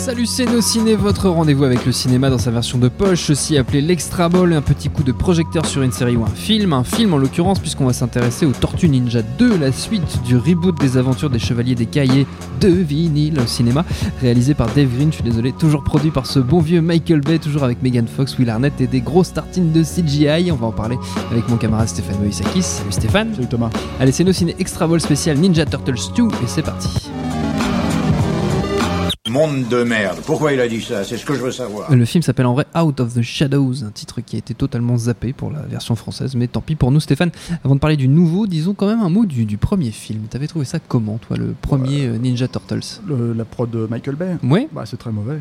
Salut c'est nos ciné, votre rendez-vous avec le cinéma dans sa version de poche, aussi appelé l'extra ball, un petit coup de projecteur sur une série ou un film, un film en l'occurrence puisqu'on va s'intéresser aux Tortues Ninja 2, la suite du reboot des aventures des Chevaliers des Cahiers de vinyle au cinéma, réalisé par Dave Green, je suis désolé, toujours produit par ce bon vieux Michael Bay, toujours avec Megan Fox, Will Arnett et des grosses tartines de CGI, on va en parler avec mon camarade Stéphane Moïsakis, salut Stéphane. Salut Thomas. Allez c'est nos ciné extra ball spécial Ninja Turtles 2 et c'est parti Monde de merde. Pourquoi il a dit ça? C'est ce que je veux savoir. Le film s'appelle en vrai Out of the Shadows, un titre qui a été totalement zappé pour la version française, mais tant pis pour nous Stéphane. Avant de parler du nouveau, disons quand même un mot du, du premier film. T'avais trouvé ça comment toi, le premier euh, Ninja Turtles? Le- la prod de Michael Bay? Ouais Bah, c'est très mauvais.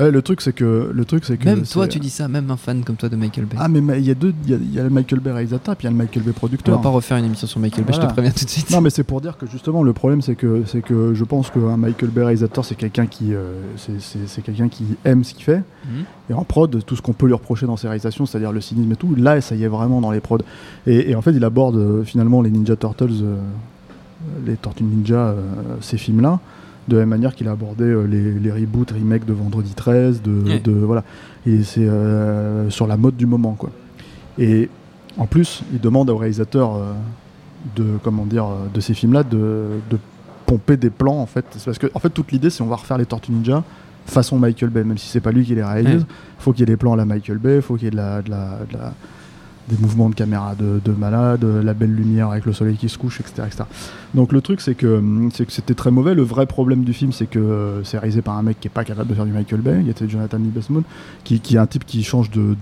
Ouais, le truc, c'est que. Le truc, c'est que Même toi tu dis ça, même un fan comme toi de Michael Bay. Ah, mais ma- il y a deux. Il y a- il y, a le Michael Bay réalisateur, puis il y a le Michael Bay On producteur. va pas refaire une émission sur Michael Bay, je te préviens tout de suite. Non, mais c'est pour dire que justement, le problème, c'est que, c'est que je pense qu'un Michael Bay réalisateur, c'est quelqu'un qui, euh, c'est, quelqu'un qui aime ce qu'il fait. Mhm. Et en prod, tout ce qu'on peut lui reprocher dans ses réalisations, c'est-à-dire le cynisme et tout, là, ça y est vraiment dans les prods. Et, et en fait, il aborde euh, finalement les Ninja Turtles, euh, les Tortues Ninja, ces films-là, de la même manière qu'il a abordé euh, les, les reboots, remakes de Vendredi 13, de, Ouais. de- voilà. Et c'est euh, sur la mode du moment, quoi. Et en plus, il demande au réalisateur euh, de comment dire de ces films-là de, de pomper des plans en fait. C'est parce que en fait toute l'idée c'est on va refaire les Tortues Ninja façon Michael Bay, même si c'est pas lui qui les réalise. Ouais. Faut qu'il y ait des plans à la Michael Bay, faut qu'il y ait de la, de la- de la- des mouvements de caméra de, de malade, la belle lumière avec le soleil qui se couche, etc. etc. Donc le truc c'est que que c'était très mauvais. Le vrai problème du film c'est que euh, c'est réalisé par un mec qui est pas capable de faire du Michael Bay. Il y était Jonathan Liebesman qui, qui est un type qui change de,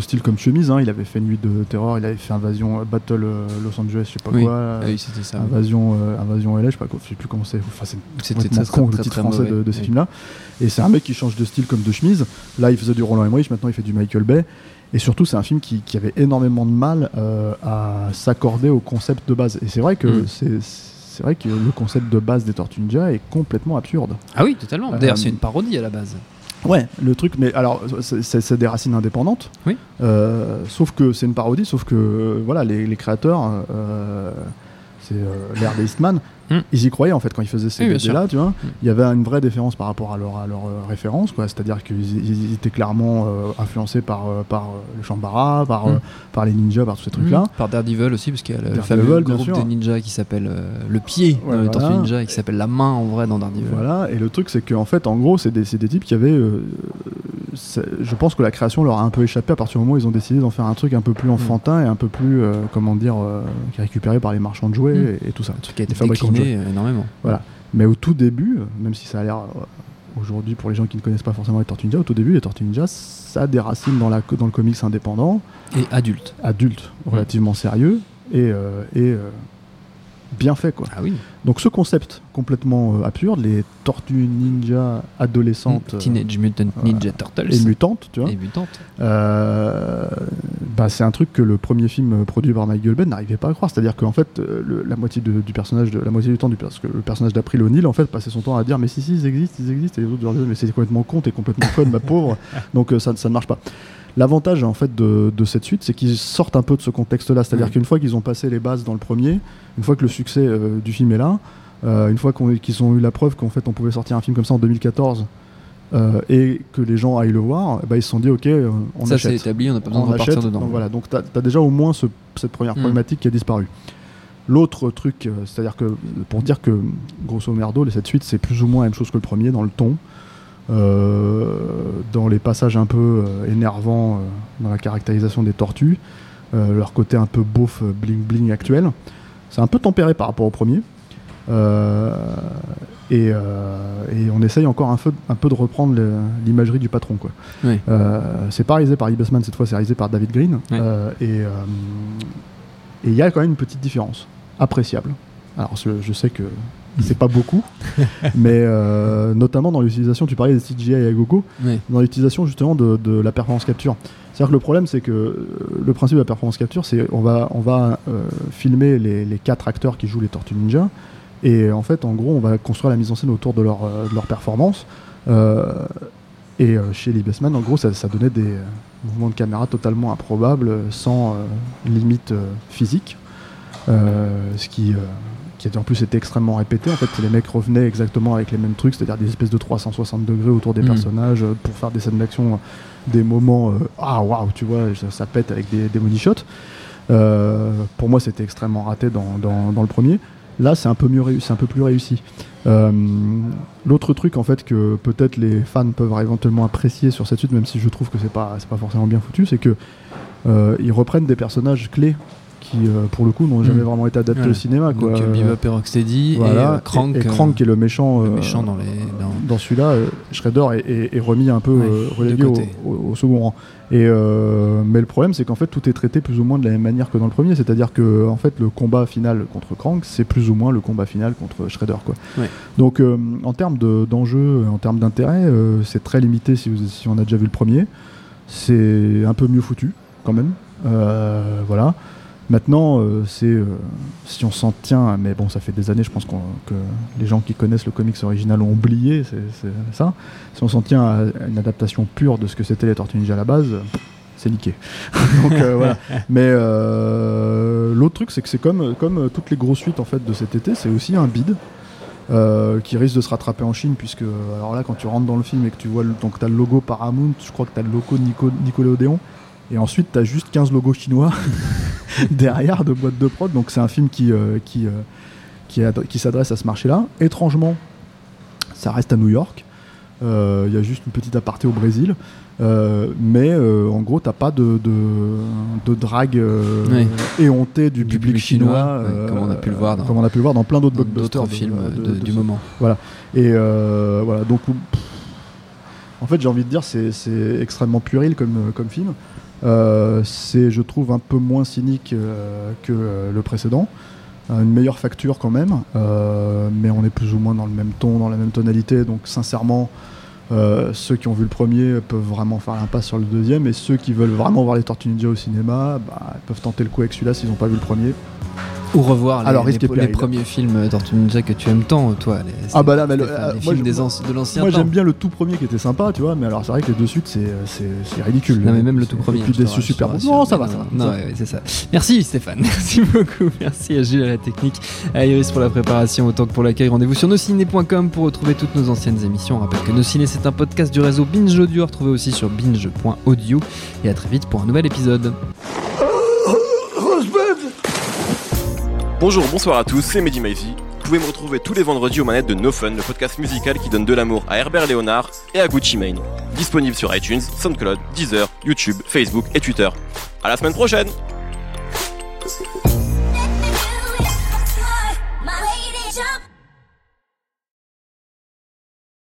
style comme chemise. hein. Il avait fait Nuit de terreur, il avait fait Invasion euh, Battle euh, Los Angeles, je sais pas Oui. quoi. Ah oui, c'était ça. Invasion, euh, Invasion LA, je sais pas, quoi, je sais plus comment c'est. Enfin, c'est complètement con très, le titre très français de, ces films-là. Et c'est un mec qui change de style comme de chemise. Là, il faisait du Roland Emmerich, maintenant il fait du Michael Bay. Et surtout, c'est un film qui, qui avait énormément de mal euh, à s'accorder au concept de base. Et c'est vrai que Mm. c'est vrai que le concept de base des Tortues Ninja est complètement absurde. Ah oui, totalement. Euh, D'ailleurs, c'est une parodie à la base. Ouais, le truc, mais alors, c'est- des racines indépendantes. Oui. Euh, sauf que c'est une parodie, sauf que euh, voilà, les, les créateurs, euh, c'est euh, l'ère des Eastman, Hmm. ils y croyaient en fait quand ils faisaient ces Oui, bien BD là, tu vois. Hmm. Il y avait une vraie différence par rapport à leur, à leur euh, référence, quoi. C'est-à-dire qu'ils ils étaient clairement euh, influencés par, par le Shambara, par, Hmm. par les ninjas, par tous ces trucs-là. Par Daredevil aussi, parce qu'il y a le Daredevil, fameux groupe sûr. de ninjas qui s'appelle le pied Ouais, dans les voilà. Ninja et qui s'appelle la main en vrai dans Daredevil. Voilà, et le truc c'est qu'en fait, en gros, c'est des, c'est des types qui avaient. Je pense que la création leur a un peu échappé à partir du moment où ils ont décidé d'en faire un truc un peu plus enfantin et un peu plus, euh, comment dire, euh, qui est récupéré par les marchands de jouets Mm. et, et tout ça. Un truc qui a été euh, énormément. Voilà. Mais au tout début, euh, même si ça a l'air aujourd'hui pour les gens qui ne connaissent pas forcément les Tortues Ninja, au tout début, les Tortues Ninja, ça a des racines dans, la, dans le comics indépendant, Et adulte. adulte, relativement sérieux et, euh, et bien fait quoi. Ah oui. Donc ce concept complètement euh, absurde, les tortues ninja adolescentes euh, Teenage Mutant Ninja Turtles. et mutantes, tu vois, Et mutantes. euh, bah, c'est un truc que le premier film euh, produit par Michael Bay n'arrivait pas à croire. C'est-à-dire qu'en fait, euh, le- la moitié de- du personnage, de, la moitié du temps du parce que le personnage d'April O'Neil en fait passait son temps à dire mais si si ils existent, ils existent et les autres leur disaient mais c'est complètement con, t'es complètement conne ma pauvre. Donc euh, ça, ça ne marche pas. L'avantage en fait de, de cette suite, c'est qu'ils sortent un peu de ce contexte-là. C'est-à-dire qu'une fois qu'ils ont passé les bases dans le premier, une fois que le succès euh, du film est là, euh, une fois qu'on- qu'ils ont eu la preuve qu'en fait on pouvait sortir un film comme ça en 2014 euh, et que les gens aillent le voir, bah, ils se sont dit ok, on ça c'est achète. établi, on n'a pas besoin On de repartir achète, dedans. donc voilà, donc tu as, déjà au moins ce- cette première Mm. problématique qui a disparu. L'autre truc, c'est-à-dire que pour dire que grosso merdo, cette suite c'est plus ou moins la même chose que le premier dans le ton, dans les passages un peu euh, énervants, euh, dans la caractérisation des tortues, euh, leur côté un peu beauf euh, bling bling actuel. C'est un peu tempéré par rapport au premier. Euh, et, euh, et on essaye encore un peu, un peu de reprendre l'imagerie du patron. Quoi. Oui. Euh, c'est pas réalisé par Ibasman cette fois, c'est réalisé par David Green. Euh, et euh, et il y a quand même une petite différence, appréciable. Alors je, je sais que c'est pas beaucoup, mais euh, notamment dans l'utilisation, tu parlais des CGI à gogo, Oui. dans l'utilisation justement de, de la performance capture. C'est-à-dire que le problème, c'est que euh, le principe de la performance capture, c'est on va, on va euh, filmer les, les quatre acteurs qui jouent les Tortues Ninja, et en fait, en gros, on va construire la mise en scène autour de leur, de leur performance. Euh, et chez les Bestman, en gros, ça, ça donnait des, mouvement de caméra totalement improbable, sans limite physique. ce qui qui en plus été extrêmement répété. En fait, les mecs revenaient exactement avec les mêmes trucs, c'est-à-dire des espèces de 360 degrés autour des mm. personnages pour faire des scènes d'action, des moments ah waouh, tu vois, ça, pète avec des, des money shots. pour moi, c'était extrêmement raté dans, dans, le premier. Là, c'est un peu mieux un peu plus réussi. Euh, l'autre truc, en fait, que peut-être les fans peuvent éventuellement apprécier sur cette suite, même si je trouve que c'est pas, pas forcément bien foutu, c'est que euh, ils reprennent des personnages clés qui, euh, pour le coup, n'ont jamais mm. vraiment été adaptés au cinéma. Quoi. Donc, Bebop et Rocksteady voilà. et Crank. Et, Crank qui est le méchant, méchant dans, les, dans... celui-là. Shredder est, remis un peu relégué au, second rang. Et mais le problème, c'est qu'en fait, tout est traité plus ou moins de la même manière que dans le premier. C'est-à-dire que en fait, le combat final contre Crank, c'est plus ou moins le combat final contre Shredder. Quoi. Donc, en termes d'enjeu, en termes d'intérêt, c'est très limité si, si, on a déjà vu le premier. C'est un peu mieux foutu, quand même. voilà. Maintenant, euh, c'est euh, si on s'en tient, mais bon, ça fait des années, je pense que les gens qui connaissent le comics original ont oublié, c'est ça. Si on s'en tient à une adaptation pure de ce que c'était les Tortues Ninja à la base, c'est niqué. Donc euh, voilà. Mais l'autre truc, c'est que c'est comme, comme toutes les grosses suites en fait de cet été, c'est aussi un bid. qui risque de se rattraper en Chine puisque alors là quand tu rentres dans le film et que tu vois le, donc as le logo Paramount je crois que tu as le logo Nico, Nickelodeon et ensuite tu as juste 15 logos chinois derrière de boîtes de prod. Donc c'est un film qui, euh, qui, euh, qui, qui s'adresse à ce marché-là. Étrangement, ça reste à New York. Euh, il y a juste une petite aparté au Brésil. mais en gros, t'as pas de, de, drague éhontée du, public, chinois, comme on a pu le voir dans, comme on a pu le voir dans plein d'autres blockbusters films du moment. Voilà. Et voilà. Donc, en fait, j'ai envie de dire, c'est extrêmement puéril comme, comme film. Euh, c'est, je trouve, un peu moins cynique euh, que euh, le précédent. Une meilleure facture quand même, mais on est plus ou moins dans le même ton, dans la même tonalité. Donc, sincèrement, ceux qui ont vu le premier peuvent vraiment faire l'impasse sur le deuxième, et ceux qui veulent vraiment voir les Tortues Ninja au cinéma bah, peuvent tenter le coup avec celui-là s'ils n'ont pas vu le premier. Ou revoir les, premiers films Tortue Ninja que tu aimes tant, toi. Les, ah bah là, mais euh, les films des de l'ancien Moi j'aime bien le tout premier qui était sympa, tu vois, mais alors c'est vrai que les deux suites c'est ridicule. Non mais même le tout premier. Plus déçu super. Non, ça va, ça va. Non, c'est ça. Merci Stéphane, merci beaucoup. Merci à Gilles à la technique, à Iris pour la préparation, autant que pour l'accueil. Rendez-vous sur nosciné.com pour retrouver toutes nos anciennes émissions. On rappelle que Nos Ciné c'est un podcast du réseau Binge Audio, retrouvé aussi sur binge.audio. Et à très vite pour un nouvel épisode. Bonjour, bonsoir à tous, c'est Mehdi Maizy. Vous pouvez me retrouver tous les vendredis aux manettes de No Fun, le podcast musical qui donne de l'amour à Herbert Léonard et à Gucci Mane. Disponible sur iTunes, SoundCloud, Deezer, YouTube, Facebook et Twitter. À la semaine prochaine